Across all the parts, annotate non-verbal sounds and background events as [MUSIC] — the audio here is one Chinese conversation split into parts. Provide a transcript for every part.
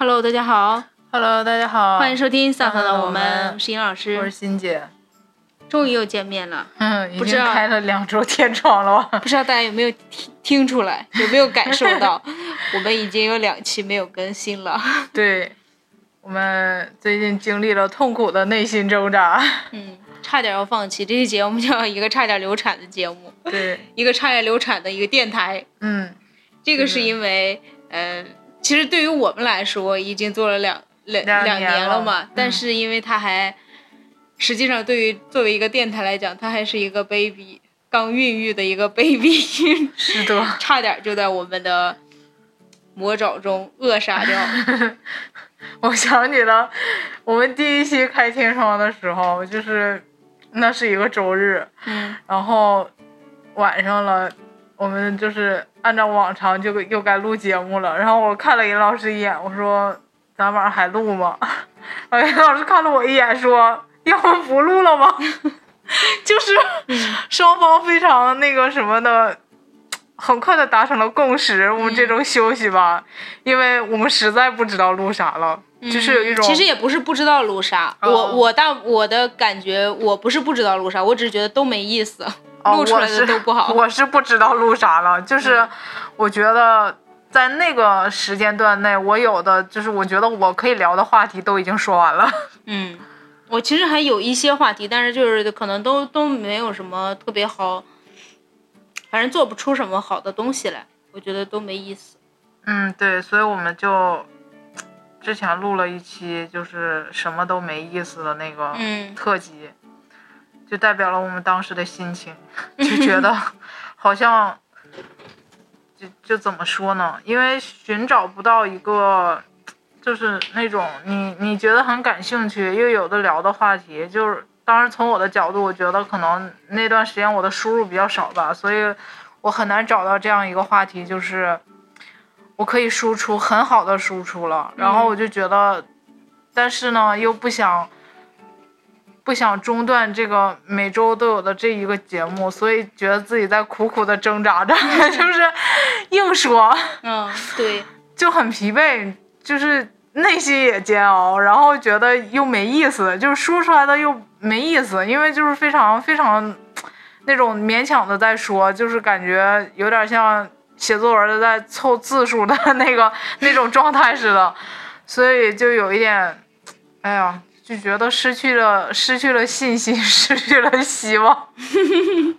Hello，大家好，Hello，大家好，欢迎收听《散发的我们》，我是尹老师，我是欣姐，终于又见面了。嗯，已经开了两周天窗了吧？[LAUGHS] 不知道大家有没有听听出来，有没有感受到，[LAUGHS] 我们已经有两期没有更新了。对，我们最近经历了痛苦的内心挣扎。嗯。差点要放弃这期节目，叫一个差点流产的节目，对，一个差点流产的一个电台。嗯，这个是因为，呃，其实对于我们来说，已经做了两两两年了嘛。但是因为它还，实际上对于作为一个电台来讲，它还是一个 baby，刚孕育的一个 baby。[LAUGHS] 是的。[LAUGHS] 差点就在我们的魔爪中扼杀掉。[LAUGHS] 我想起了我们第一期开天窗的时候，就是。那是一个周日，嗯，然后晚上了，我们就是按照往常就又该录节目了。然后我看了尹老师一眼，我说：“咱晚上还录吗？”然 [LAUGHS] 后尹老师看了我一眼，说：“要不不录了吗？” [LAUGHS] 就是双方非常那个什么的，很快的达成了共识。我们这周休息吧，因为我们实在不知道录啥了。就是有一种，其实也不是不知道录啥，我我大我的感觉，我不是不知道录啥，我只是觉得都没意思，录出来的都不好。[LAUGHS] 我是不知道录啥了，就是我觉得在那个时间段内，我有的就是我觉得我可以聊的话题都已经说完了。[LAUGHS] 嗯，我其实还有一些话题，但是就是可能都都没有什么特别好，反正做不出什么好的东西来，我觉得都没意思。嗯，对，所以我们就。之前录了一期，就是什么都没意思的那个特辑，就代表了我们当时的心情，就觉得 [LAUGHS] 好像，就就怎么说呢？因为寻找不到一个，就是那种你你觉得很感兴趣又有的聊的话题，就是当然从我的角度，我觉得可能那段时间我的输入比较少吧，所以我很难找到这样一个话题，就是。我可以输出很好的输出了，然后我就觉得，但是呢，又不想不想中断这个每周都有的这一个节目，所以觉得自己在苦苦的挣扎着，[LAUGHS] 就是硬说，嗯，对，[LAUGHS] 就很疲惫，就是内心也煎熬，然后觉得又没意思，就是说出来的又没意思，因为就是非常非常那种勉强的在说，就是感觉有点像。写作文的在凑字数的 [LAUGHS] 那个那种状态似的，所以就有一点，哎呀，就觉得失去了失去了信心，[LAUGHS] 失去了希望。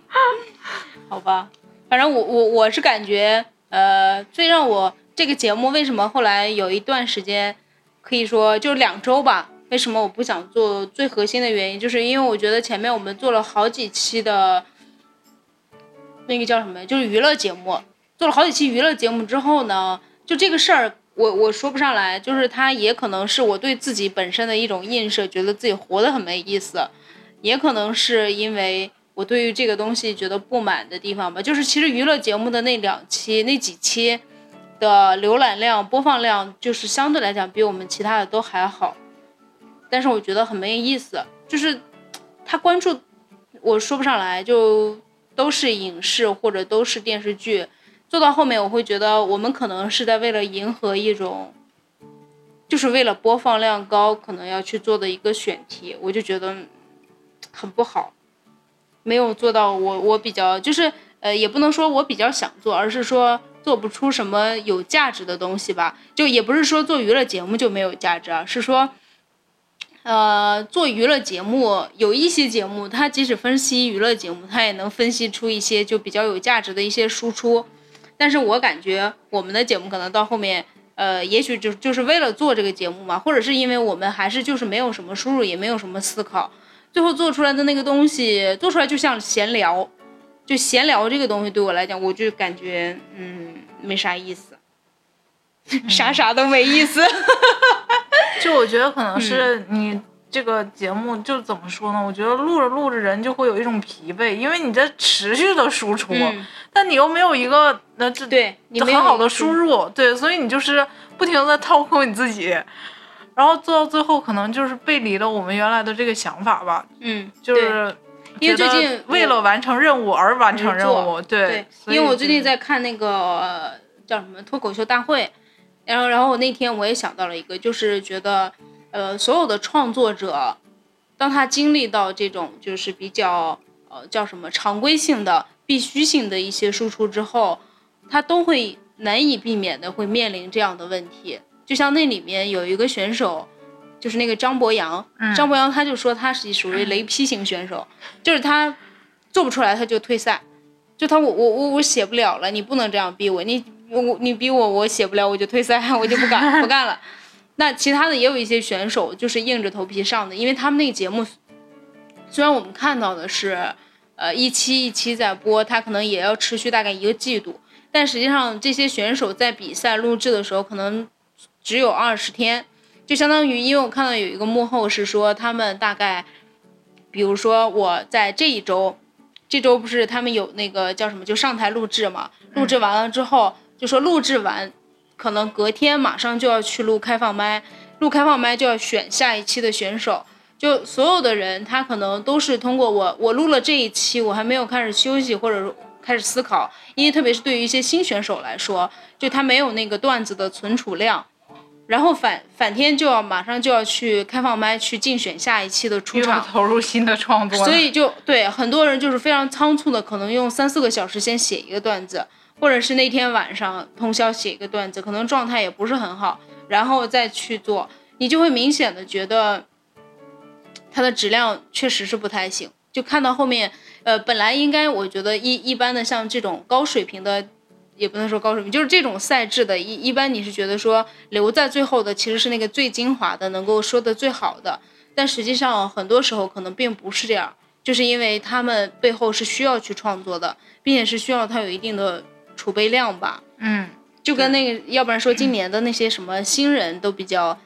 [LAUGHS] 好吧，反正我我我是感觉，呃，最让我这个节目为什么后来有一段时间，可以说就两周吧，为什么我不想做最核心的原因，就是因为我觉得前面我们做了好几期的，那个叫什么，就是娱乐节目。做了好几期娱乐节目之后呢，就这个事儿，我我说不上来，就是它也可能是我对自己本身的一种映射，觉得自己活得很没意思，也可能是因为我对于这个东西觉得不满的地方吧。就是其实娱乐节目的那两期、那几期的浏览量、播放量，就是相对来讲比我们其他的都还好，但是我觉得很没意思，就是他关注我说不上来，就都是影视或者都是电视剧。做到后面，我会觉得我们可能是在为了迎合一种，就是为了播放量高，可能要去做的一个选题，我就觉得很不好，没有做到我我比较就是呃，也不能说我比较想做，而是说做不出什么有价值的东西吧。就也不是说做娱乐节目就没有价值啊，是说，呃，做娱乐节目有一些节目，它即使分析娱乐节目，它也能分析出一些就比较有价值的一些输出。但是我感觉我们的节目可能到后面，呃，也许就就是为了做这个节目嘛，或者是因为我们还是就是没有什么输入，也没有什么思考，最后做出来的那个东西做出来就像闲聊，就闲聊这个东西对我来讲，我就感觉嗯没啥意思，[LAUGHS] 啥啥都没意思，[LAUGHS] 就我觉得可能是你。这个节目就怎么说呢？我觉得录着录着人就会有一种疲惫，因为你在持续的输出，但你又没有一个那这对很好的输入，对，所以你就是不停的在掏空你自己，然后做到最后可能就是背离了我们原来的这个想法吧。嗯，就是因为最近为了完成任务而完成任务，对，因为我最近在看那个叫什么脱口秀大会。然后，然后我那天我也想到了一个，就是觉得，呃，所有的创作者，当他经历到这种就是比较呃叫什么常规性的、必须性的一些输出之后，他都会难以避免的会面临这样的问题。就像那里面有一个选手，就是那个张博洋，张博洋他就说他是属于雷劈型选手，就是他做不出来他就退赛，就他我我我我写不了了，你不能这样逼我，你我你逼我我写不了我就退赛，[LAUGHS] 我就不干不干了。那其他的也有一些选手就是硬着头皮上的，因为他们那个节目虽然我们看到的是呃一期一期在播，他可能也要持续大概一个季度，但实际上这些选手在比赛录制的时候可能。只有二十天，就相当于，因为我看到有一个幕后是说，他们大概，比如说我在这一周，这周不是他们有那个叫什么，就上台录制嘛，录制完了之后，就说录制完，可能隔天马上就要去录开放麦，录开放麦就要选下一期的选手，就所有的人他可能都是通过我，我录了这一期，我还没有开始休息或者开始思考，因为特别是对于一些新选手来说，就他没有那个段子的存储量。然后反反天就要马上就要去开放麦去竞选下一期的出场，投入新的创作，所以就对很多人就是非常仓促的，可能用三四个小时先写一个段子，或者是那天晚上通宵写一个段子，可能状态也不是很好，然后再去做，你就会明显的觉得它的质量确实是不太行，就看到后面，呃，本来应该我觉得一一般的像这种高水平的。也不能说高水平，就是这种赛制的，一一般你是觉得说留在最后的其实是那个最精华的，能够说的最好的，但实际上很多时候可能并不是这样，就是因为他们背后是需要去创作的，并且是需要他有一定的储备量吧。嗯，就跟那个，要不然说 [CLEARS THROAT] 今年的那些什么新人都比较。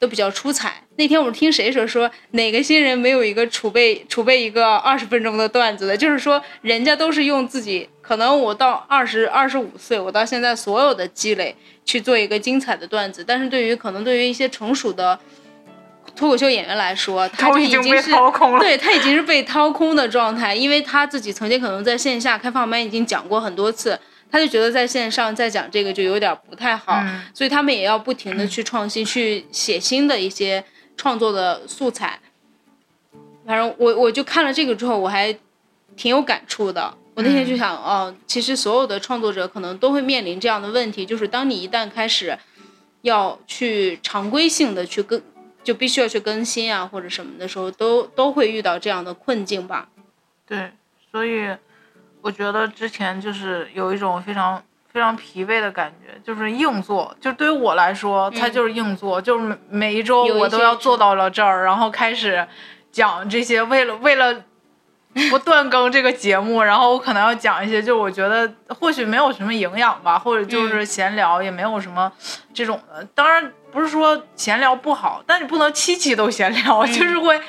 都比较出彩。那天我们听谁说说哪个新人没有一个储备储备一个二十分钟的段子的？就是说人家都是用自己可能我到二十二十五岁，我到现在所有的积累去做一个精彩的段子。但是对于可能对于一些成熟的脱口秀演员来说，他就已经是对他已经是被掏空的状态，因为他自己曾经可能在线下开放麦已经讲过很多次。他就觉得在线上再讲这个就有点不太好，所以他们也要不停的去创新，去写新的一些创作的素材。反正我我就看了这个之后，我还挺有感触的。我那天就想，哦，其实所有的创作者可能都会面临这样的问题，就是当你一旦开始要去常规性的去更，就必须要去更新啊或者什么的时候，都都会遇到这样的困境吧。对，所以。我觉得之前就是有一种非常非常疲惫的感觉，就是硬做。就对于我来说，它就是硬做，就是每每一周我都要做到了这儿，然后开始讲这些。为了为了不断更这个节目，然后我可能要讲一些，就我觉得或许没有什么营养吧，或者就是闲聊，也没有什么这种的。当然不是说闲聊不好，但你不能期期都闲聊，就是会。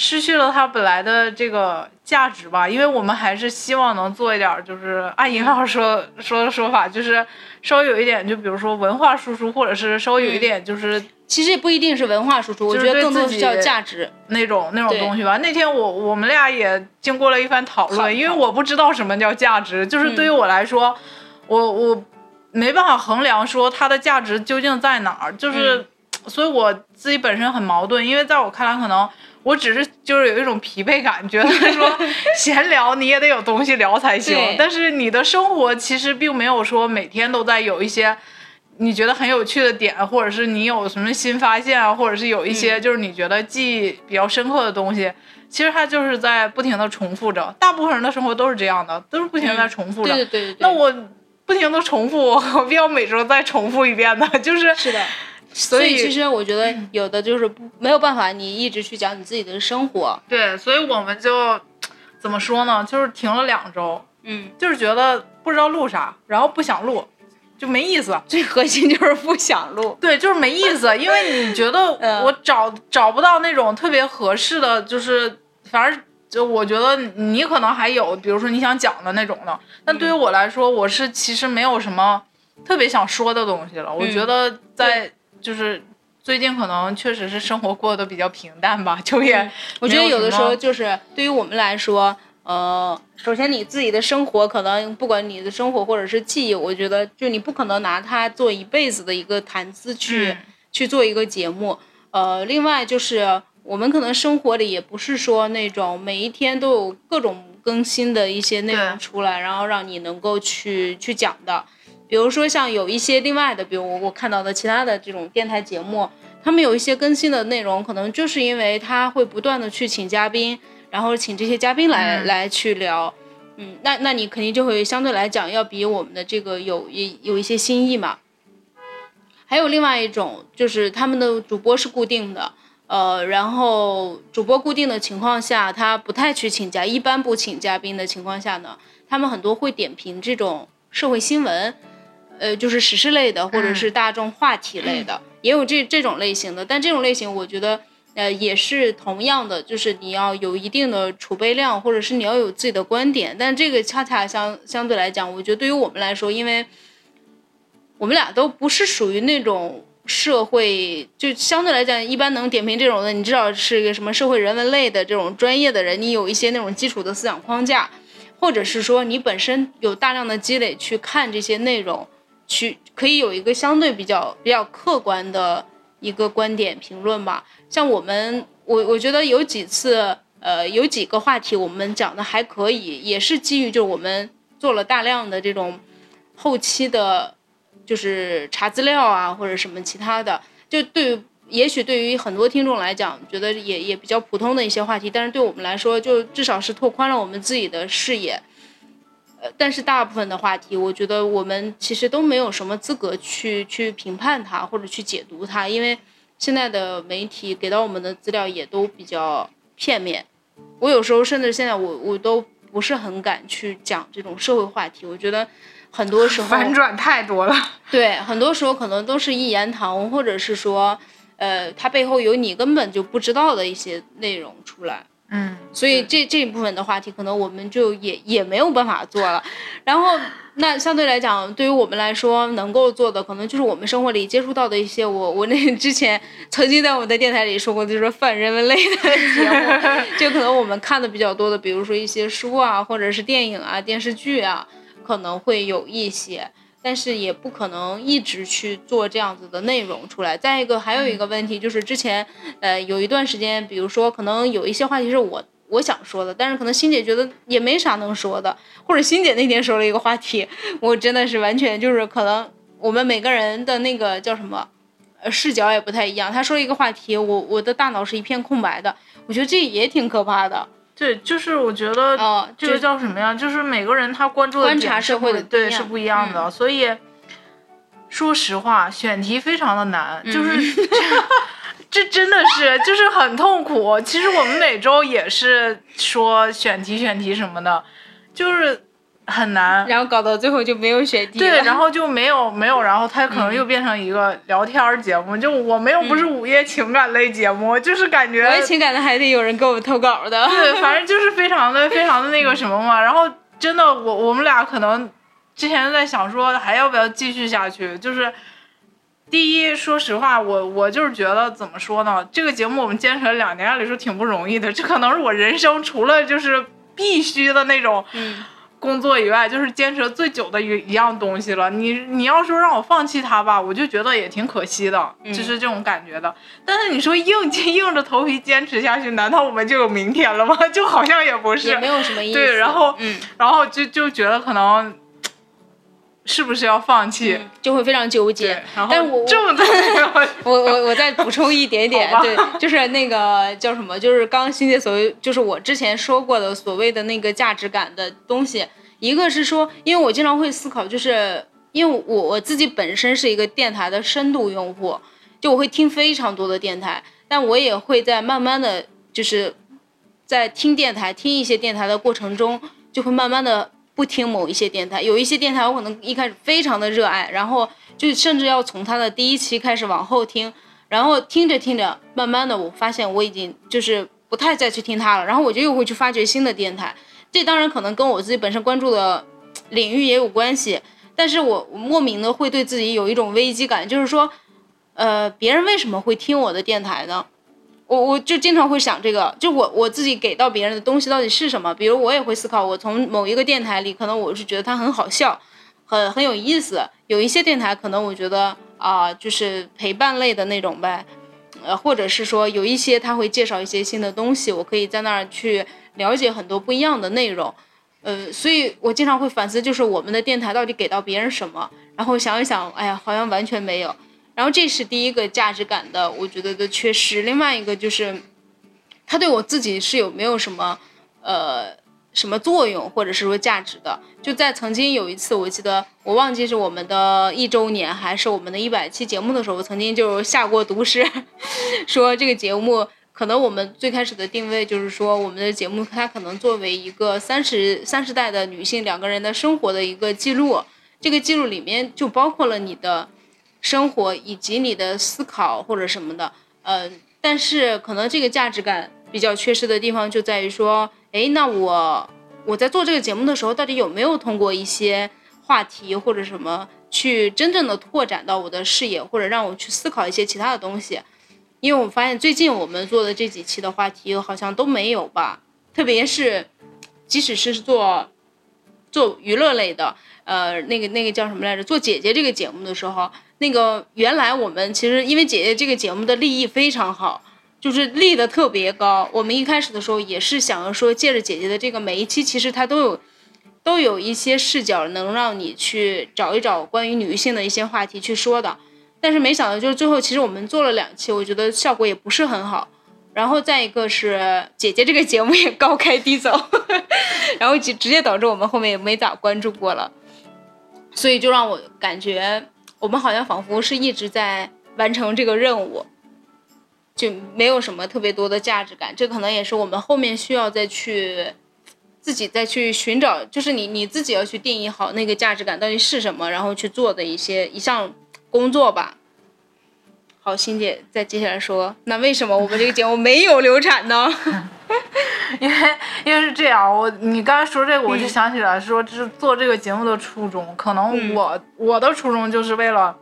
失去了它本来的这个价值吧，因为我们还是希望能做一点，就是按尹老师说说的说法，就是稍微有一点，就比如说文化输出，或者是稍微有一点，就是其实也不一定是文化输出，我觉得更多是叫价值。那种那种东西吧。那天我我们俩也经过了一番讨论，因为我不知道什么叫价值，就是对于我来说，我我没办法衡量说它的价值究竟在哪儿，就是所以我自己本身很矛盾，因为在我看来可能。我只是就是有一种疲惫感，觉得说闲聊你也得有东西聊才行。但是你的生活其实并没有说每天都在有一些你觉得很有趣的点，或者是你有什么新发现啊，或者是有一些就是你觉得记忆比较深刻的东西。其实它就是在不停的重复着。大部分人的生活都是这样的，都是不停的在重复着。对对对。那我不停的重复，[LAUGHS] 我必要每周再重复一遍呢，就是是的。所以其实我觉得有的就是不没有办法，你一直去讲你自己的生活。对，所以我们就怎么说呢？就是停了两周，嗯，就是觉得不知道录啥，然后不想录，就没意思。[LAUGHS] 最核心就是不想录。对，就是没意思，因为你觉得我找找不到那种特别合适的，就是反正就我觉得你可能还有，比如说你想讲的那种的。但对于我来说，我是其实没有什么特别想说的东西了。我觉得在。就是最近可能确实是生活过得比较平淡吧，就也我觉得有的时候就是对于我们来说，呃，首先你自己的生活可能不管你的生活或者是记忆，我觉得就你不可能拿它做一辈子的一个谈资去去做一个节目。呃，另外就是我们可能生活里也不是说那种每一天都有各种更新的一些内容出来，然后让你能够去去讲的。比如说像有一些另外的，比如我我看到的其他的这种电台节目，他们有一些更新的内容，可能就是因为他会不断的去请嘉宾，然后请这些嘉宾来来去聊，嗯，那那你肯定就会相对来讲要比我们的这个有一有一些新意嘛。还有另外一种就是他们的主播是固定的，呃，然后主播固定的情况下，他不太去请假，一般不请嘉宾的情况下呢，他们很多会点评这种社会新闻。呃，就是时事类的，或者是大众话题类的，也有这这种类型的。但这种类型，我觉得，呃，也是同样的，就是你要有一定的储备量，或者是你要有自己的观点。但这个恰恰相相对来讲，我觉得对于我们来说，因为我们俩都不是属于那种社会，就相对来讲，一般能点评这种的，你至少是一个什么社会人文类的这种专业的人，你有一些那种基础的思想框架，或者是说你本身有大量的积累去看这些内容。去可以有一个相对比较比较客观的一个观点评论吧。像我们，我我觉得有几次，呃，有几个话题我们讲的还可以，也是基于就是我们做了大量的这种后期的，就是查资料啊或者什么其他的。就对，也许对于很多听众来讲，觉得也也比较普通的一些话题，但是对我们来说，就至少是拓宽了我们自己的视野。呃，但是大部分的话题，我觉得我们其实都没有什么资格去去评判它或者去解读它，因为现在的媒体给到我们的资料也都比较片面。我有时候甚至现在我我都不是很敢去讲这种社会话题，我觉得很多时候反转太多了。对，很多时候可能都是一言堂，或者是说，呃，它背后有你根本就不知道的一些内容出来。嗯，所以这这一部分的话题，可能我们就也也没有办法做了。然后，那相对来讲，对于我们来说，能够做的，可能就是我们生活里接触到的一些，我我那之前曾经在我们的电台里说过，就是泛人文类的节目，[LAUGHS] 就可能我们看的比较多的，比如说一些书啊，或者是电影啊、电视剧啊，可能会有一些。但是也不可能一直去做这样子的内容出来。再一个，还有一个问题就是之前，呃，有一段时间，比如说可能有一些话题是我我想说的，但是可能欣姐觉得也没啥能说的，或者欣姐那天说了一个话题，我真的是完全就是可能我们每个人的那个叫什么，呃，视角也不太一样。她说了一个话题，我我的大脑是一片空白的，我觉得这也挺可怕的。对，就是我觉得，这个叫什么呀？就是每个人他关注的点社会的对是不一样的，所以说实话，选题非常的难，就是 [LAUGHS] 这真的是就是很痛苦。其实我们每周也是说选题选题什么的，就是。很难，然后搞到最后就没有选题。对，然后就没有没有，然后它可能又变成一个聊天节目。就我们又不是午夜情感类节目，就是感觉。午夜情感的还得有人给我们投稿的。对，反正就是非常的 [LAUGHS] 非常的那个什么嘛。然后真的，我我们俩可能之前在想说还要不要继续下去。就是第一，说实话，我我就是觉得怎么说呢？这个节目我们坚持了两年，按理说挺不容易的。这可能是我人生除了就是必须的那种。嗯。工作以外，就是坚持最久的一一样东西了。你你要说让我放弃它吧，我就觉得也挺可惜的，就是这种感觉的。但是你说硬硬着头皮坚持下去，难道我们就有明天了吗？[LAUGHS] 就好像也不是，也没有什么意思。对，然后，嗯，然后就就觉得可能是不是要放弃，就会非常纠结。但是我这么多，[LAUGHS] 我我我再补充一点点，对，就是那个叫什么，就是刚刚欣姐所谓，就是我之前说过的所谓的那个价值感的东西。一个是说，因为我经常会思考，就是因为我我自己本身是一个电台的深度用户，就我会听非常多的电台，但我也会在慢慢的就是在听电台听一些电台的过程中，就会慢慢的不听某一些电台，有一些电台我可能一开始非常的热爱，然后就甚至要从它的第一期开始往后听，然后听着听着，慢慢的我发现我已经就是不太再去听它了，然后我就又会去发掘新的电台。这当然可能跟我自己本身关注的领域也有关系，但是我莫名的会对自己有一种危机感，就是说，呃，别人为什么会听我的电台呢？我我就经常会想这个，就我我自己给到别人的东西到底是什么？比如我也会思考，我从某一个电台里，可能我是觉得它很好笑，很很有意思。有一些电台可能我觉得啊，就是陪伴类的那种呗，呃，或者是说有一些他会介绍一些新的东西，我可以在那儿去了解很多不一样的内容。呃，所以我经常会反思，就是我们的电台到底给到别人什么？然后想一想，哎呀，好像完全没有。然后这是第一个价值感的，我觉得的缺失。另外一个就是，他对我自己是有没有什么，呃，什么作用或者是说价值的？就在曾经有一次，我记得我忘记是我们的一周年还是我们的一百期节目的时候，我曾经就下过毒誓，[LAUGHS] 说这个节目可能我们最开始的定位就是说，我们的节目它可能作为一个三十三十代的女性两个人的生活的一个记录，这个记录里面就包括了你的。生活以及你的思考或者什么的，呃，但是可能这个价值感比较缺失的地方就在于说，哎，那我我在做这个节目的时候，到底有没有通过一些话题或者什么去真正的拓展到我的视野，或者让我去思考一些其他的东西？因为我发现最近我们做的这几期的话题好像都没有吧，特别是即使是做做娱乐类的，呃，那个那个叫什么来着？做姐姐这个节目的时候。那个原来我们其实因为姐姐这个节目的立意非常好，就是立的特别高。我们一开始的时候也是想要说，借着姐姐的这个每一期，其实它都有都有一些视角，能让你去找一找关于女性的一些话题去说的。但是没想到就是最后，其实我们做了两期，我觉得效果也不是很好。然后再一个是姐姐这个节目也高开低走，[LAUGHS] 然后直直接导致我们后面也没咋关注过了，所以就让我感觉。我们好像仿佛是一直在完成这个任务，就没有什么特别多的价值感。这可能也是我们后面需要再去自己再去寻找，就是你你自己要去定义好那个价值感到底是什么，然后去做的一些一项工作吧。好，欣姐再接下来说，那为什么我们这个节目没有流产呢？[LAUGHS] [LAUGHS] 因为因为是这样，我你刚才说这个，我就想起来说，这是做这个节目的初衷，可能我我的初衷就是为了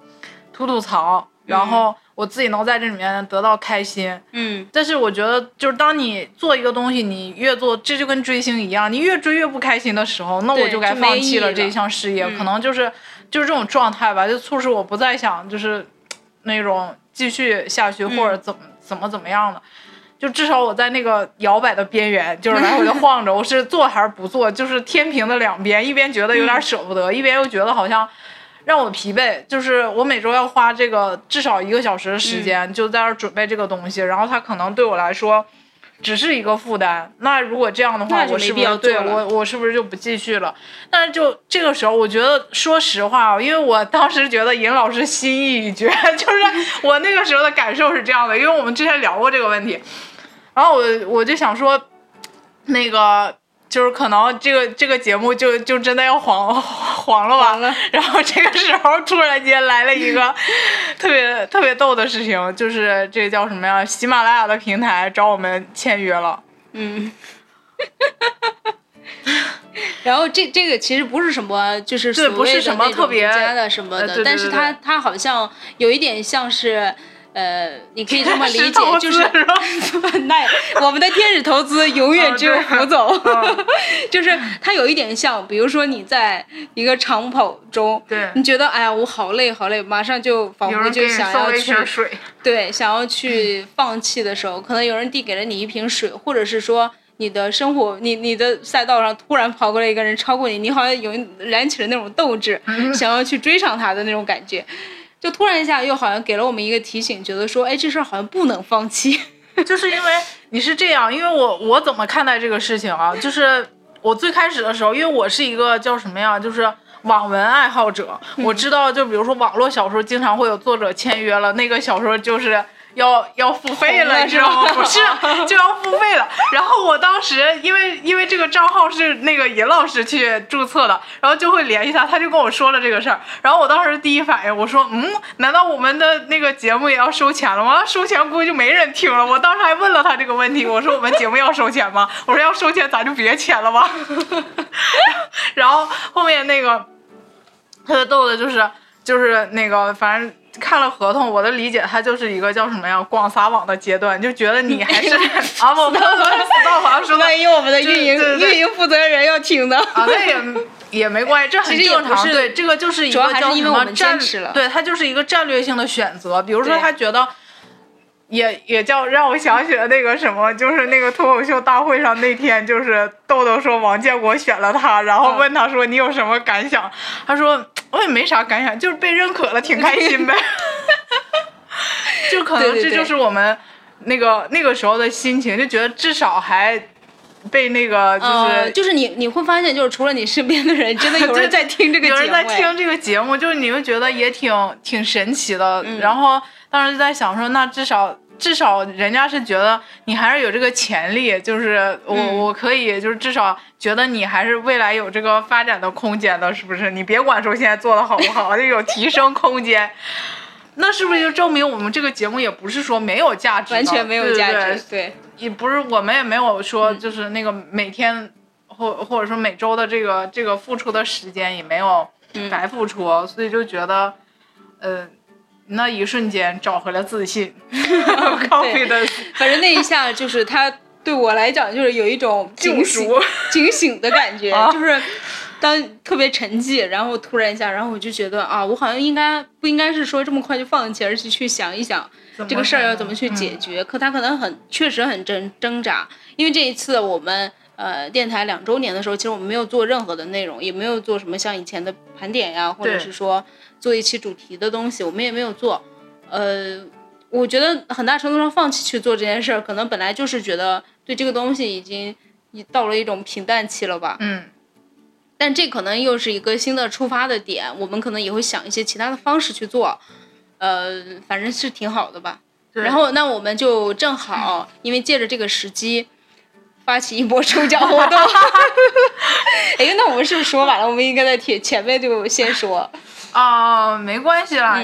吐吐槽，然后我自己能在这里面得到开心。嗯。但是我觉得，就是当你做一个东西，你越做，这就跟追星一样，你越追越不开心的时候，那我就该放弃了这一项事业。可能就是就是这种状态吧，就促使我不再想就是那种继续下去或者怎么怎么怎么样的。就至少我在那个摇摆的边缘，就是来回的晃着。我是做还是不做？就是天平的两边，一边觉得有点舍不得，一边又觉得好像让我疲惫。就是我每周要花这个至少一个小时的时间，就在那准备这个东西，然后它可能对我来说只是一个负担。那如果这样的话，我是不是对我我是不是就不继续了？但是就这个时候，我觉得说实话，因为我当时觉得尹老师心意已决，[LAUGHS] 就是我那个时候的感受是这样的，因为我们之前聊过这个问题。然后我我就想说，那个就是可能这个这个节目就就真的要黄黄了吧？[LAUGHS] 然后这个时候突然间来了一个 [LAUGHS] 特别特别逗的事情，就是这个叫什么呀？喜马拉雅的平台找我们签约了。嗯。[LAUGHS] 然后这这个其实不是什么，就是所谓的那种家的什么的，但是它它好像有一点像是。呃，你可以这么理解，[LAUGHS] 就是 [LAUGHS] 那我们的天使投资永远只有胡总，[LAUGHS] 就是它有一点像，比如说你在一个长跑中，你觉得哎呀我好累好累，马上就仿佛就想要去，对，想要去放弃的时候，可能有人递给了你一瓶水，或者是说你的生活，你你的赛道上突然跑过来一个人超过你，你好像有燃起了那种斗志，想要去追上他的那种感觉。就突然一下，又好像给了我们一个提醒，觉得说，哎，这事儿好像不能放弃。[LAUGHS] 就是因为你是这样，因为我我怎么看待这个事情啊？就是我最开始的时候，因为我是一个叫什么呀？就是网文爱好者，我知道，就比如说网络小说，经常会有作者签约了，那个小说就是。要要付费了，你知道吗？不是，就要付费了。然后我当时因为因为这个账号是那个尹老师去注册的，然后就会联系他，他就跟我说了这个事儿。然后我当时第一反应，我说，嗯，难道我们的那个节目也要收钱了吗？收钱估计就没人听了。我当时还问了他这个问题，我说我们节目要收钱吗？我说要收钱，咱就别签了吧。[LAUGHS] 然后后面那个特别逗的就是就是那个反正。看了合同，我的理解，它就是一个叫什么呀，广撒网的阶段，就觉得你还是 [LAUGHS] 啊我们死到黄说万一我们的运营运营负责人要听的啊，那也也没关系，这很正常。对，这个就是一个叫什么战，对，它就是一个战略性的选择。比如说，他觉得。也也叫让我想起了那个什么，就是那个脱口秀大会上那天，就是豆豆说王建国选了他，然后问他说你有什么感想？他说我也没啥感想，就是被认可了，挺开心呗。[LAUGHS] 就可能这就是我们那个那个时候的心情，就觉得至少还被那个就是就是你你会发现，就是除了你身边的人，真的 [LAUGHS] 有人在听这个，有人在听这个节目，就是你会觉得也挺挺神奇的，然后。当时就在想说，那至少至少人家是觉得你还是有这个潜力，就是我我可以就是至少觉得你还是未来有这个发展的空间的，是不是？你别管说现在做的好不好，[LAUGHS] 就有提升空间。那是不是就证明我们这个节目也不是说没有价值？完全没有价值，对。也不是我们也没有说就是那个每天或或者说每周的这个这个付出的时间也没有白付出，所以就觉得，呃。那一瞬间找回了自信，[LAUGHS] 对，反正那一下就是他对我来讲就是有一种警醒、警醒的感觉，就是当特别沉寂，然后突然一下，然后我就觉得啊，我好像应该不应该是说这么快就放弃，而是去想一想这个事儿要怎么去解决。可他可能很确实很挣挣扎，因为这一次我们呃电台两周年的时候，其实我们没有做任何的内容，也没有做什么像以前的盘点呀，或者是说。做一期主题的东西，我们也没有做。呃，我觉得很大程度上放弃去做这件事儿，可能本来就是觉得对这个东西已经已到了一种平淡期了吧。嗯。但这可能又是一个新的出发的点，我们可能也会想一些其他的方式去做。呃，反正是挺好的吧。然后，那我们就正好，因为借着这个时机，发起一波抽奖活动。[LAUGHS] 哎，那我们是不是说完了？我们应该在前前面就先说。啊，没关系啦，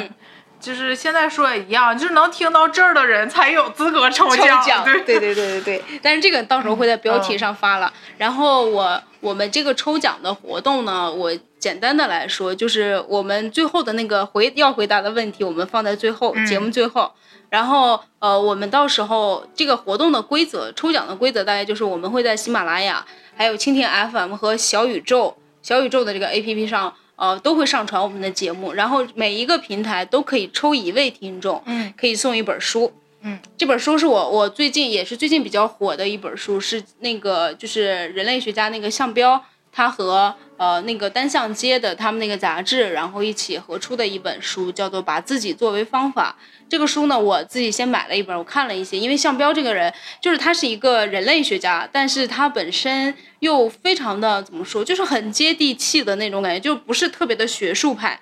就是现在说也一样，就是能听到这儿的人才有资格抽奖。对对对对对对。但是这个到时候会在标题上发了。然后我我们这个抽奖的活动呢，我简单的来说，就是我们最后的那个回要回答的问题，我们放在最后节目最后。然后呃，我们到时候这个活动的规则，抽奖的规则大概就是我们会在喜马拉雅、还有蜻蜓 FM 和小宇宙、小宇宙的这个 APP 上。呃，都会上传我们的节目，然后每一个平台都可以抽一位听众，嗯，可以送一本书，嗯，这本书是我我最近也是最近比较火的一本书，是那个就是人类学家那个项彪，他和呃那个单向街的他们那个杂志，然后一起合出的一本书，叫做《把自己作为方法》。这个书呢，我自己先买了一本，我看了一些，因为向彪这个人，就是他是一个人类学家，但是他本身又非常的怎么说，就是很接地气的那种感觉，就不是特别的学术派，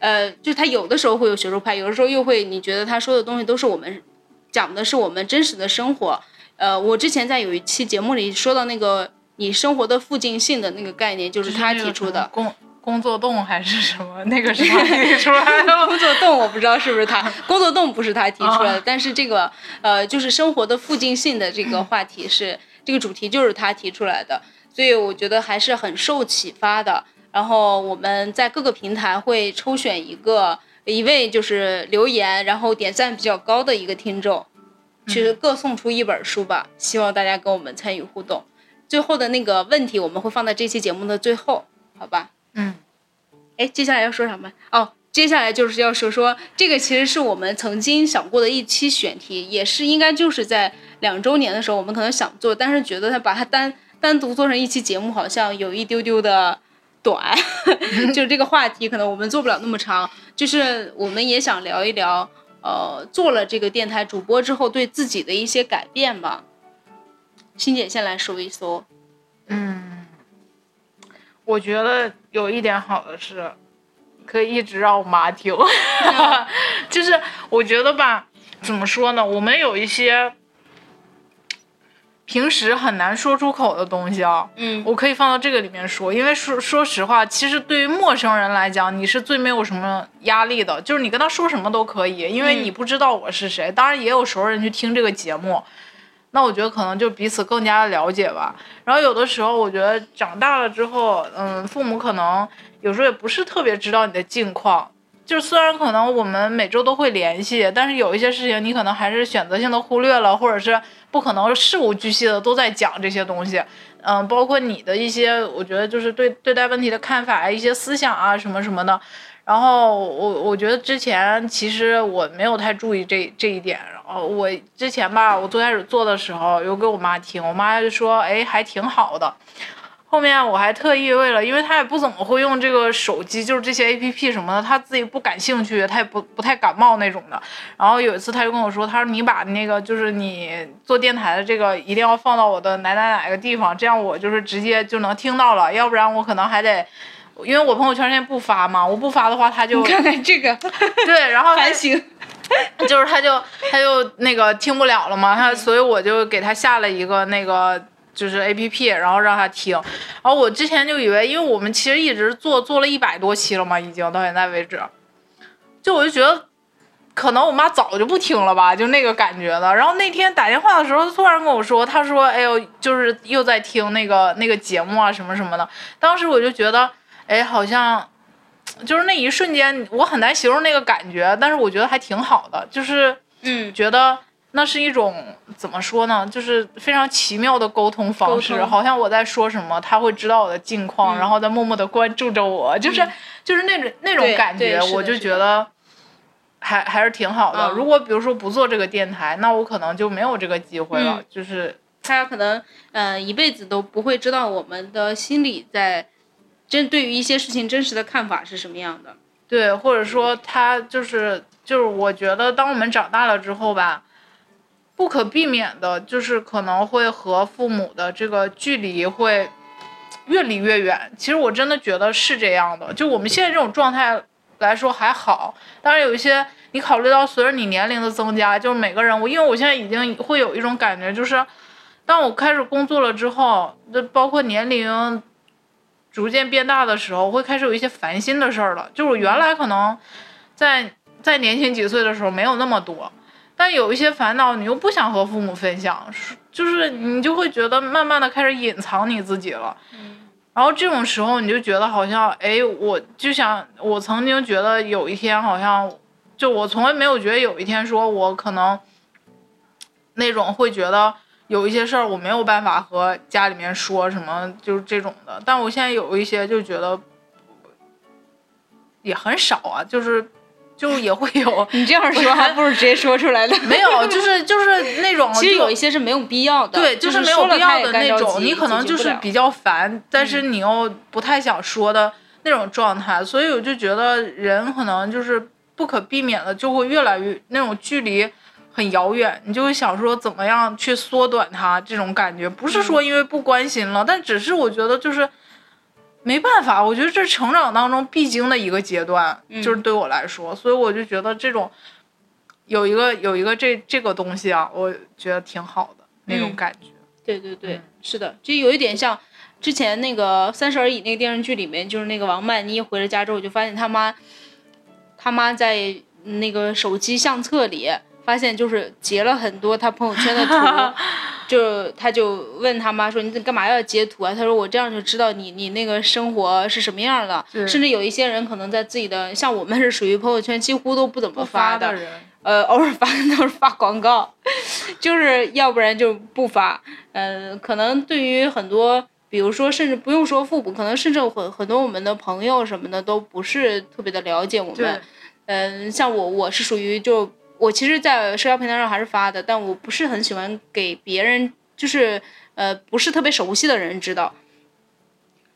呃，就是他有的时候会有学术派，有的时候又会，你觉得他说的东西都是我们讲的是我们真实的生活，呃，我之前在有一期节目里说到那个你生活的附近性的那个概念，就是他提出的。工工作洞还是什么？那个是他提出来的。工作洞我不知道是不是他。工作洞不是他提出来的，但是这个呃，就是生活的附近性的这个话题是这个主题，就是他提出来的，所以我觉得还是很受启发的。然后我们在各个平台会抽选一个一位就是留言然后点赞比较高的一个听众，去各送出一本书吧。希望大家跟我们参与互动。最后的那个问题我们会放在这期节目的最后，好吧？嗯，哎，接下来要说什么？哦，接下来就是要说说这个，其实是我们曾经想过的一期选题，也是应该就是在两周年的时候，我们可能想做，但是觉得它把它单单独做成一期节目，好像有一丢丢的短，[LAUGHS] 就是这个话题可能我们做不了那么长。就是我们也想聊一聊，呃，做了这个电台主播之后对自己的一些改变吧。欣姐先来说一说。嗯。我觉得有一点好的是，可以一直让我妈听，[LAUGHS] 就是我觉得吧，怎么说呢？我们有一些平时很难说出口的东西啊，嗯，我可以放到这个里面说，因为说说实话，其实对于陌生人来讲，你是最没有什么压力的，就是你跟他说什么都可以，因为你不知道我是谁。当然也有熟人去听这个节目。那我觉得可能就彼此更加的了解吧。然后有的时候，我觉得长大了之后，嗯，父母可能有时候也不是特别知道你的近况，就虽然可能我们每周都会联系，但是有一些事情你可能还是选择性的忽略了，或者是不可能事无巨细的都在讲这些东西。嗯，包括你的一些，我觉得就是对对待问题的看法一些思想啊什么什么的。然后我我觉得之前其实我没有太注意这这一点。然后我之前吧，我最开始做的时候有给我妈听，我妈就说，哎，还挺好的。后面我还特意为了，因为他也不怎么会用这个手机，就是这些 A P P 什么的，他自己不感兴趣，他也不不太感冒那种的。然后有一次他就跟我说，他说你把那个就是你做电台的这个一定要放到我的哪哪哪个地方，这样我就是直接就能听到了，要不然我可能还得，因为我朋友圈现在不发嘛，我不发的话他就你看看这个，对，然后还行，[LAUGHS] 就是他就他就那个听不了了嘛，他所以我就给他下了一个那个。就是 A P P，然后让他听，然后我之前就以为，因为我们其实一直做做了一百多期了嘛，已经到现在为止，就我就觉得，可能我妈早就不听了吧，就那个感觉的。然后那天打电话的时候，突然跟我说，她说，哎呦，就是又在听那个那个节目啊什么什么的。当时我就觉得，哎，好像，就是那一瞬间，我很难形容那个感觉，但是我觉得还挺好的，就是，嗯，觉得。那是一种怎么说呢？就是非常奇妙的沟通方式，好像我在说什么，他会知道我的近况，然后在默默的关注着我，就是就是那种那种感觉，我就觉得还还是挺好的。如果比如说不做这个电台，那我可能就没有这个机会了。就是他可能嗯一辈子都不会知道我们的心里在真对于一些事情真实的看法是什么样的。对，或者说他就是就是我觉得当我们长大了之后吧。不可避免的，就是可能会和父母的这个距离会越离越远。其实我真的觉得是这样的，就我们现在这种状态来说还好。当然有一些你考虑到随着你年龄的增加，就是每个人，我因为我现在已经会有一种感觉，就是当我开始工作了之后，就包括年龄逐渐变大的时候，会开始有一些烦心的事儿了。就是原来可能在在年轻几岁的时候没有那么多。但有一些烦恼，你又不想和父母分享，就是你就会觉得慢慢的开始隐藏你自己了。然后这种时候，你就觉得好像，哎，我就想，我曾经觉得有一天好像，就我从来没有觉得有一天说我可能那种会觉得有一些事儿我没有办法和家里面说什么，就是这种的。但我现在有一些就觉得也很少啊，就是。就也会有，[LAUGHS] 你这样说还不如直接说出来的。没有，就是就是那种，[LAUGHS] 其实有一些是没有必要的。对，就是没有必要的那种，你可能就是比较烦，但是你又不太想说的那种状态。所以我就觉得人可能就是不可避免的就会越来越那种距离很遥远，你就会想说怎么样去缩短它这种感觉，不是说因为不关心了，但只是我觉得就是。没办法，我觉得这是成长当中必经的一个阶段，就是对我来说，所以我就觉得这种有一个有一个这这个东西啊，我觉得挺好的那种感觉。对对对，是的，就有一点像之前那个《三十而已》那个电视剧里面，就是那个王曼妮回了家之后，就发现他妈他妈在那个手机相册里发现就是截了很多他朋友圈的图。[LAUGHS] 就他就问他妈说：“你干嘛要截图啊？”他说：“我这样就知道你你那个生活是什么样的。”甚至有一些人可能在自己的，像我们是属于朋友圈几乎都不怎么发的，呃，偶尔发都是发广告，[LAUGHS] 就是要不然就不发。嗯，可能对于很多，比如说甚至不用说父母，可能甚至很很多我们的朋友什么的都不是特别的了解我们。嗯，像我我是属于就。我其实，在社交平台上还是发的，但我不是很喜欢给别人，就是呃，不是特别熟悉的人知道。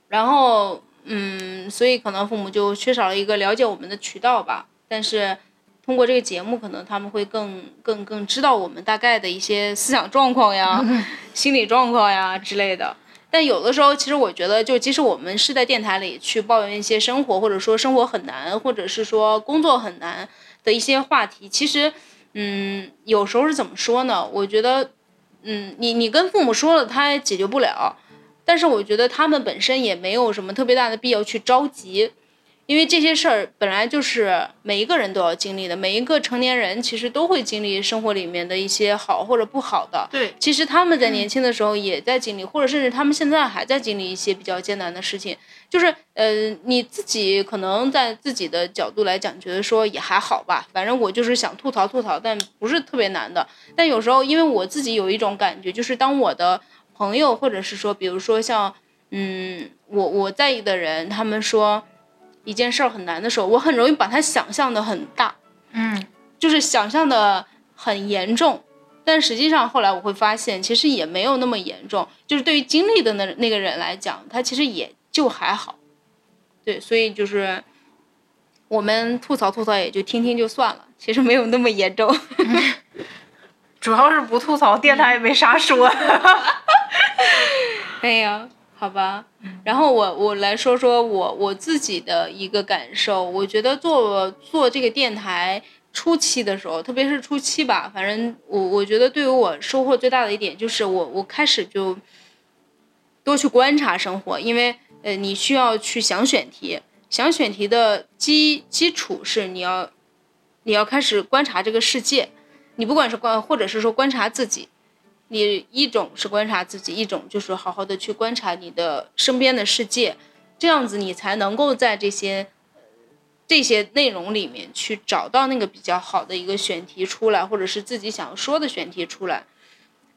然后，嗯，所以可能父母就缺少了一个了解我们的渠道吧。但是，通过这个节目，可能他们会更、更、更知道我们大概的一些思想状况呀、[LAUGHS] 心理状况呀之类的。但有的时候，其实我觉得，就即使我们是在电台里去抱怨一些生活，或者说生活很难，或者是说工作很难。的一些话题，其实，嗯，有时候是怎么说呢？我觉得，嗯，你你跟父母说了，他也解决不了。但是我觉得他们本身也没有什么特别大的必要去着急，因为这些事儿本来就是每一个人都要经历的，每一个成年人其实都会经历生活里面的一些好或者不好的。对，其实他们在年轻的时候也在经历，或者甚至他们现在还在经历一些比较艰难的事情。就是呃，你自己可能在自己的角度来讲，觉得说也还好吧，反正我就是想吐槽吐槽，但不是特别难的。但有时候因为我自己有一种感觉，就是当我的朋友或者是说，比如说像嗯，我我在意的人，他们说。一件事儿很难的时候，我很容易把它想象的很大，嗯，就是想象的很严重，但实际上后来我会发现，其实也没有那么严重。就是对于经历的那那个人来讲，他其实也就还好，对，所以就是我们吐槽吐槽也就听听就算了，其实没有那么严重。[LAUGHS] 主要是不吐槽，电台也没啥说。[LAUGHS] 哎呀。好吧，然后我我来说说我我自己的一个感受。我觉得做做这个电台初期的时候，特别是初期吧，反正我我觉得对于我收获最大的一点就是我我开始就多去观察生活，因为呃你需要去想选题，想选题的基基础是你要你要开始观察这个世界，你不管是观或者是说观察自己。你一种是观察自己，一种就是好好的去观察你的身边的世界，这样子你才能够在这些这些内容里面去找到那个比较好的一个选题出来，或者是自己想要说的选题出来。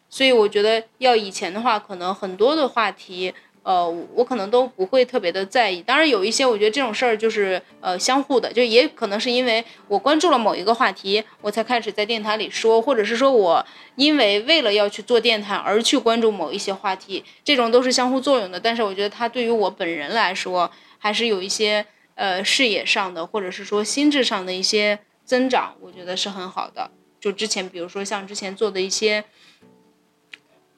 所以我觉得要以前的话，可能很多的话题。呃，我可能都不会特别的在意。当然，有一些我觉得这种事儿就是呃相互的，就也可能是因为我关注了某一个话题，我才开始在电台里说，或者是说我因为为了要去做电台而去关注某一些话题，这种都是相互作用的。但是我觉得它对于我本人来说，还是有一些呃视野上的，或者是说心智上的一些增长，我觉得是很好的。就之前比如说像之前做的一些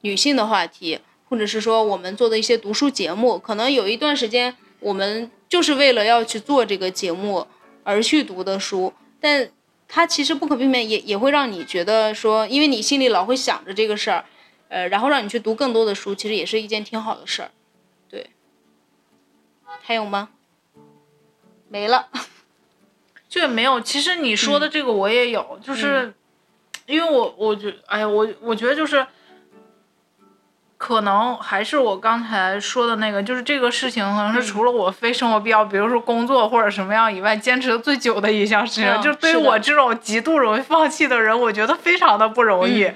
女性的话题。或者是说我们做的一些读书节目，可能有一段时间我们就是为了要去做这个节目而去读的书，但它其实不可避免也也会让你觉得说，因为你心里老会想着这个事儿，呃，然后让你去读更多的书，其实也是一件挺好的事儿。对，还有吗？没了，[LAUGHS] 就也没有。其实你说的这个我也有，就是因为我我觉，哎呀，我我觉得就是。可能还是我刚才说的那个，就是这个事情可能是除了我非生活必要，比如说工作或者什么样以外，坚持的最久的一项事情。就对于我这种极度容易放弃的人，我觉得非常的不容易。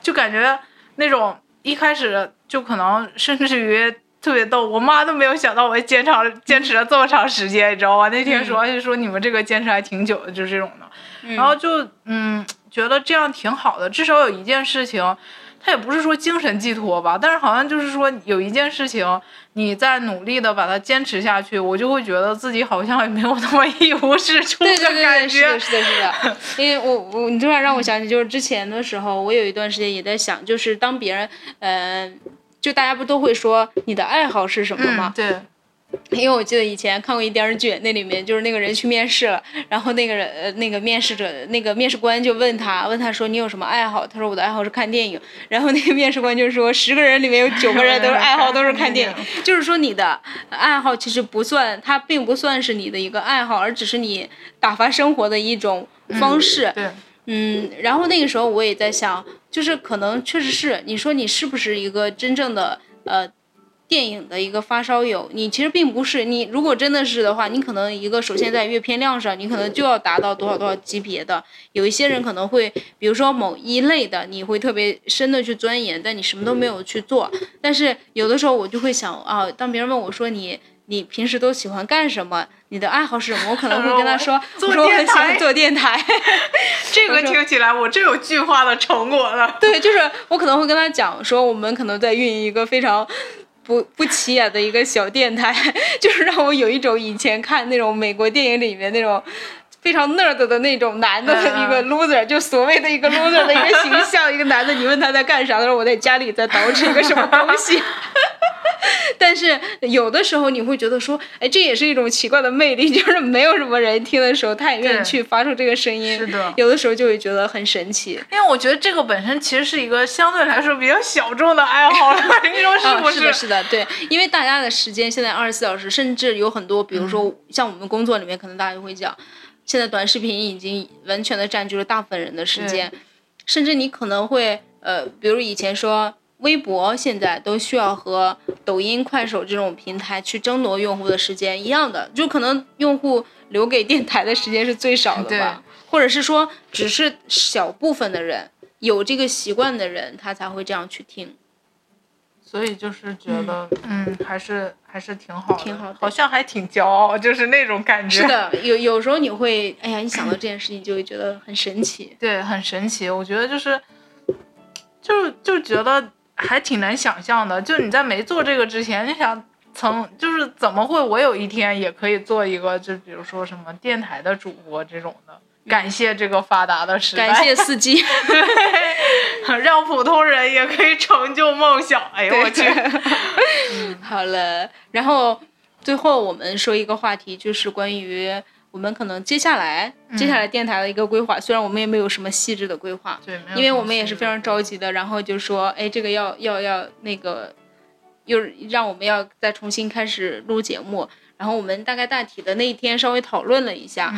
就感觉那种一开始就可能甚至于特别逗，我妈都没有想到我坚长 [LAUGHS] 坚持了这么长时间，你知道吗？那天说就说你们这个坚持还挺久的，就是这种的。然后就嗯，觉得这样挺好的，至少有一件事情。他也不是说精神寄托吧，但是好像就是说有一件事情，你在努力的把它坚持下去，我就会觉得自己好像也没有那么一无是处的感觉。是的，是的，是的。因为我我你突然让我想起，就是之前的时候，我有一段时间也在想，就是当别人，嗯，就大家不都会说你的爱好是什么吗？对。因为我记得以前看过一电视剧，那里面就是那个人去面试了，然后那个人呃那个面试者那个面试官就问他，问他说你有什么爱好？他说我的爱好是看电影。然后那个面试官就说十个人里面有九个人都是爱好都是看电影，就是说你的爱好其实不算，它并不算是你的一个爱好，而只是你打发生活的一种方式。对，嗯，然后那个时候我也在想，就是可能确实是你说你是不是一个真正的呃。电影的一个发烧友，你其实并不是你。如果真的是的话，你可能一个首先在阅片量上，你可能就要达到多少多少级别的。有一些人可能会，比如说某一类的，你会特别深的去钻研，但你什么都没有去做。但是有的时候我就会想啊，当别人问我说你你平时都喜欢干什么，你的爱好是什么，我可能会跟他说，[LAUGHS] 我说我很喜欢做电台。[LAUGHS] 这个听起来我真有巨化的成果了。对，就是我可能会跟他讲说，我们可能在运营一个非常。不不起眼的一个小电台，[LAUGHS] 就是让我有一种以前看那种美国电影里面那种非常 nerd 的那种男的 [LAUGHS] 一个 loser，就所谓的一个 loser 的一个形象。[LAUGHS] 一个男的，你问他在干啥，他说我在家里在捯饬一个什么东西。[LAUGHS] 但是有的时候你会觉得说，哎，这也是一种奇怪的魅力，[LAUGHS] 就是没有什么人听的时候，他也愿意去发出这个声音。是的，有的时候就会觉得很神奇。因为我觉得这个本身其实是一个相对来说比较小众的爱好，[LAUGHS] 你说是不是？是的，是的，对。因为大家的时间现在二十四小时，甚至有很多，比如说像我们工作里面，可能大家就会讲，现在短视频已经完全的占据了大部分人的时间，甚至你可能会呃，比如以前说。微博现在都需要和抖音、快手这种平台去争夺用户的时间一样的，就可能用户留给电台的时间是最少的吧，或者是说只是小部分的人有这个习惯的人，他才会这样去听。所以就是觉得，嗯，还是还是挺好，挺好，好像还挺骄傲，就是那种感觉。是的，有有时候你会，哎呀，一想到这件事情就会觉得很神奇。对，很神奇。我觉得就是，就就觉得。还挺难想象的，就你在没做这个之前，你想曾就是怎么会我有一天也可以做一个，就比如说什么电台的主播这种的？感谢这个发达的时代，感谢司机，[LAUGHS] 对，让普通人也可以成就梦想。哎呦我去！[LAUGHS] 好了，然后最后我们说一个话题，就是关于。我们可能接下来，接下来电台的一个规划，虽然我们也没有什么细致的规划，对，因为我们也是非常着急的，然后就说，哎，这个要要要那个，又让我们要再重新开始录节目，然后我们大概大体的那一天稍微讨论了一下，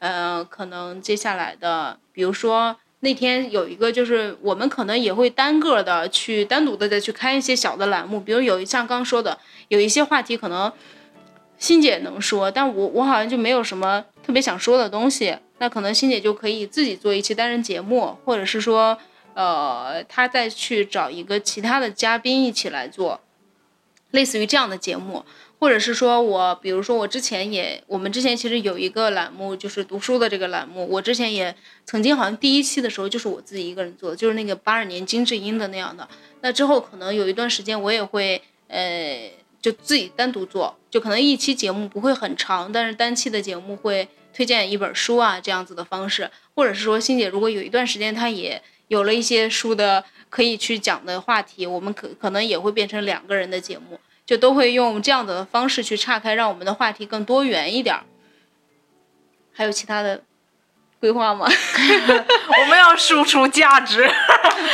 嗯，可能接下来的，比如说那天有一个就是我们可能也会单个的去单独的再去开一些小的栏目，比如有像刚说的，有一些话题可能。欣姐能说，但我我好像就没有什么特别想说的东西。那可能欣姐就可以自己做一期单人节目，或者是说，呃，她再去找一个其他的嘉宾一起来做，类似于这样的节目。或者是说我，比如说我之前也，我们之前其实有一个栏目，就是读书的这个栏目。我之前也曾经好像第一期的时候就是我自己一个人做的，就是那个八二年金智英的那样的。那之后可能有一段时间我也会，呃。就自己单独做，就可能一期节目不会很长，但是单期的节目会推荐一本书啊，这样子的方式，或者是说，欣姐如果有一段时间她也有了一些书的可以去讲的话题，我们可可能也会变成两个人的节目，就都会用这样的方式去岔开，让我们的话题更多元一点。还有其他的规划吗？[LAUGHS] 我们要输出价值，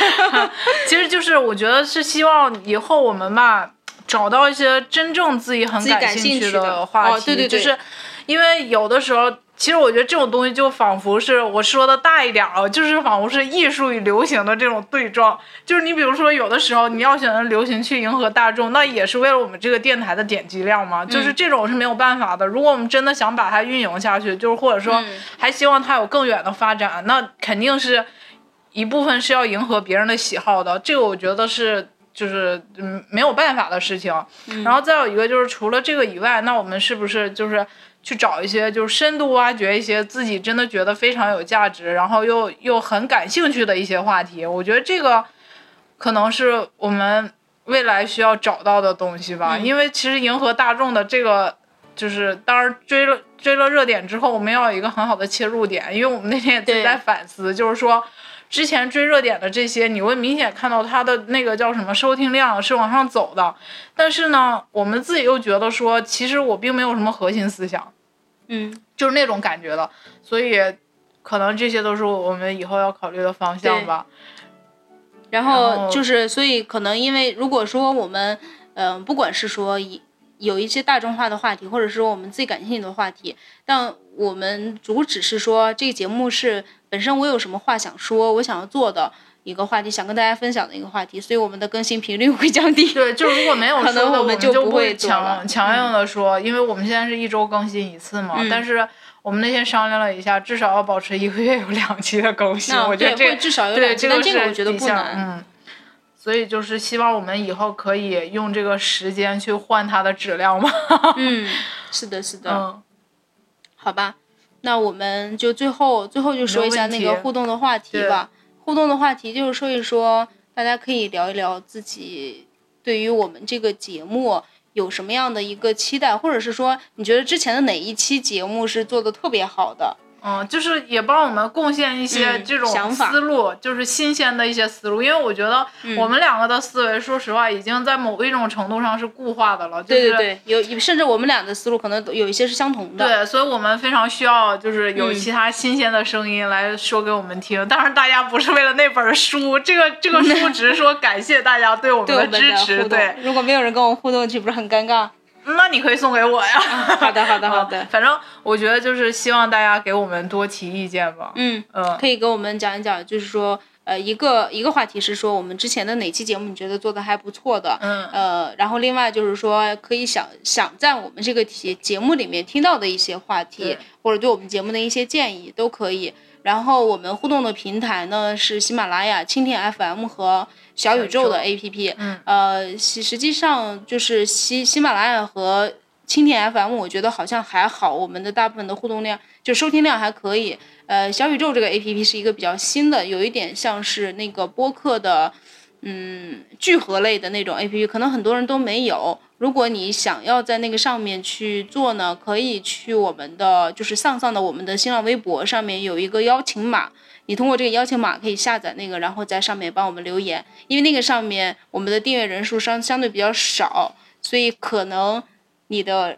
[LAUGHS] 其实就是我觉得是希望以后我们吧。找到一些真正自己很感兴趣的话题，对对对，就是因为有的时候，其实我觉得这种东西就仿佛是我说的大一点啊，就是仿佛是艺术与流行的这种对撞。就是你比如说，有的时候你要选择流行去迎合大众，那也是为了我们这个电台的点击量嘛。就是这种是没有办法的。如果我们真的想把它运营下去，就是或者说还希望它有更远的发展，那肯定是一部分是要迎合别人的喜好的。这个我觉得是。就是嗯没有办法的事情，然后再有一个就是除了这个以外，那我们是不是就是去找一些就是深度挖掘一些自己真的觉得非常有价值，然后又又很感兴趣的一些话题？我觉得这个可能是我们未来需要找到的东西吧。因为其实迎合大众的这个就是当然追了追了热点之后，我们要有一个很好的切入点。因为我们那天也在反思，就是说。之前追热点的这些，你会明显看到它的那个叫什么收听量是往上走的，但是呢，我们自己又觉得说，其实我并没有什么核心思想，嗯，就是那种感觉的，所以可能这些都是我们以后要考虑的方向吧。然后就是，所以可能因为如果说我们，嗯，不管是说以有一些大众化的话题，或者说我们自己感兴趣的话题，但我们主旨是说这个节目是。本身我有什么话想说，我想要做的一个话题，想跟大家分享的一个话题，所以我们的更新频率会降低。对，就如果没有 [LAUGHS] 可能我们就不会强强硬的说，因为我们现在是一周更新一次嘛。但是我们那天商量了一下，至少要保持一个月有两期的更新。我觉得这至少有两期，但这个我觉得不难。嗯，所以就是希望我们以后可以用这个时间去换它的质量嘛。嗯，[LAUGHS] 是的，是的。嗯，好吧。那我们就最后最后就说一下那个互动的话题吧。互动的话题就是说一说，大家可以聊一聊自己对于我们这个节目有什么样的一个期待，或者是说你觉得之前的哪一期节目是做的特别好的，嗯，就是也帮我们贡献一些这种思路，就是新鲜的一些思路。因为我觉得我们两个的思维，说实话，已经在某一种程度上是固化的了。对对对，有甚至我们俩的思路可能有一些是相同的。对，所以我们非常需要就是有其他新鲜的声音来说给我们听。当然，大家不是为了那本书，这个这个书 [LAUGHS] 只是说感谢大家对我们的支持。对，如果没有人跟我们互动，岂不是很尴尬？那你可以送给我呀。[LAUGHS] 好的，好的，好的。反正我觉得就是希望大家给我们多提意见吧。嗯嗯，可以给我们讲一讲，就是说，呃，一个一个话题是说我们之前的哪期节目你觉得做的还不错的。嗯。呃，然后另外就是说，可以想想在我们这个节节目里面听到的一些话题，或者对我们节目的一些建议都可以。然后我们互动的平台呢是喜马拉雅、蜻蜓 FM 和。小宇宙的 APP，呃，实实际上就是喜喜马拉雅和蜻蜓 FM，我觉得好像还好，我们的大部分的互动量就收听量还可以。呃，小宇宙这个 APP 是一个比较新的，有一点像是那个播客的，嗯，聚合类的那种 APP，可能很多人都没有。如果你想要在那个上面去做呢，可以去我们的就是上上的我们的新浪微博上面有一个邀请码。你通过这个邀请码可以下载那个，然后在上面帮我们留言，因为那个上面我们的订阅人数相相对比较少，所以可能你的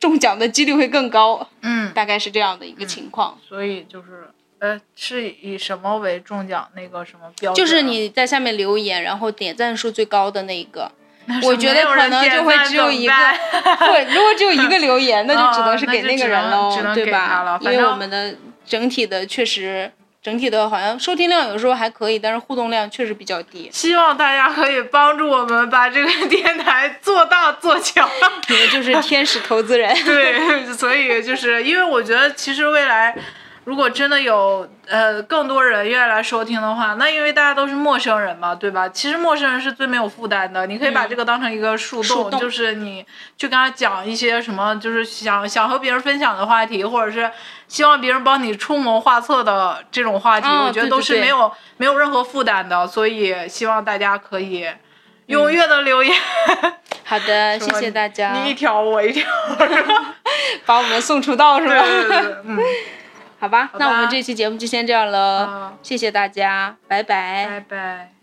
中奖的几率会更高。嗯，大概是这样的一个情况。所以就是，呃，是以什么为中奖那个什么标准？就是你在下面留言，然后点赞数最高的那一个。[LAUGHS] 我觉得可能就会只有一个，[LAUGHS] 会如果只有一个留言，[LAUGHS] 那就只能是给那个人喽，对吧？因为我们的整体的确实。整体的好像收听量有时候还可以，但是互动量确实比较低。希望大家可以帮助我们把这个电台做大做强。你们就是天使投资人。对，所以就是因为我觉得其实未来。如果真的有呃更多人愿意来收听的话，那因为大家都是陌生人嘛，对吧？其实陌生人是最没有负担的，你可以把这个当成一个树洞，就是你去跟他讲一些什么，就是想想和别人分享的话题，或者是希望别人帮你出谋划策的这种话题，我觉得都是没有没有任何负担的，所以希望大家可以踊跃的留言。好的，[LAUGHS] 谢谢大家。你一条我一条，[LAUGHS] 把我们送出道是吧？对对对，嗯。好吧，那我们这期节目就先这样了，谢谢大家，拜拜，拜拜。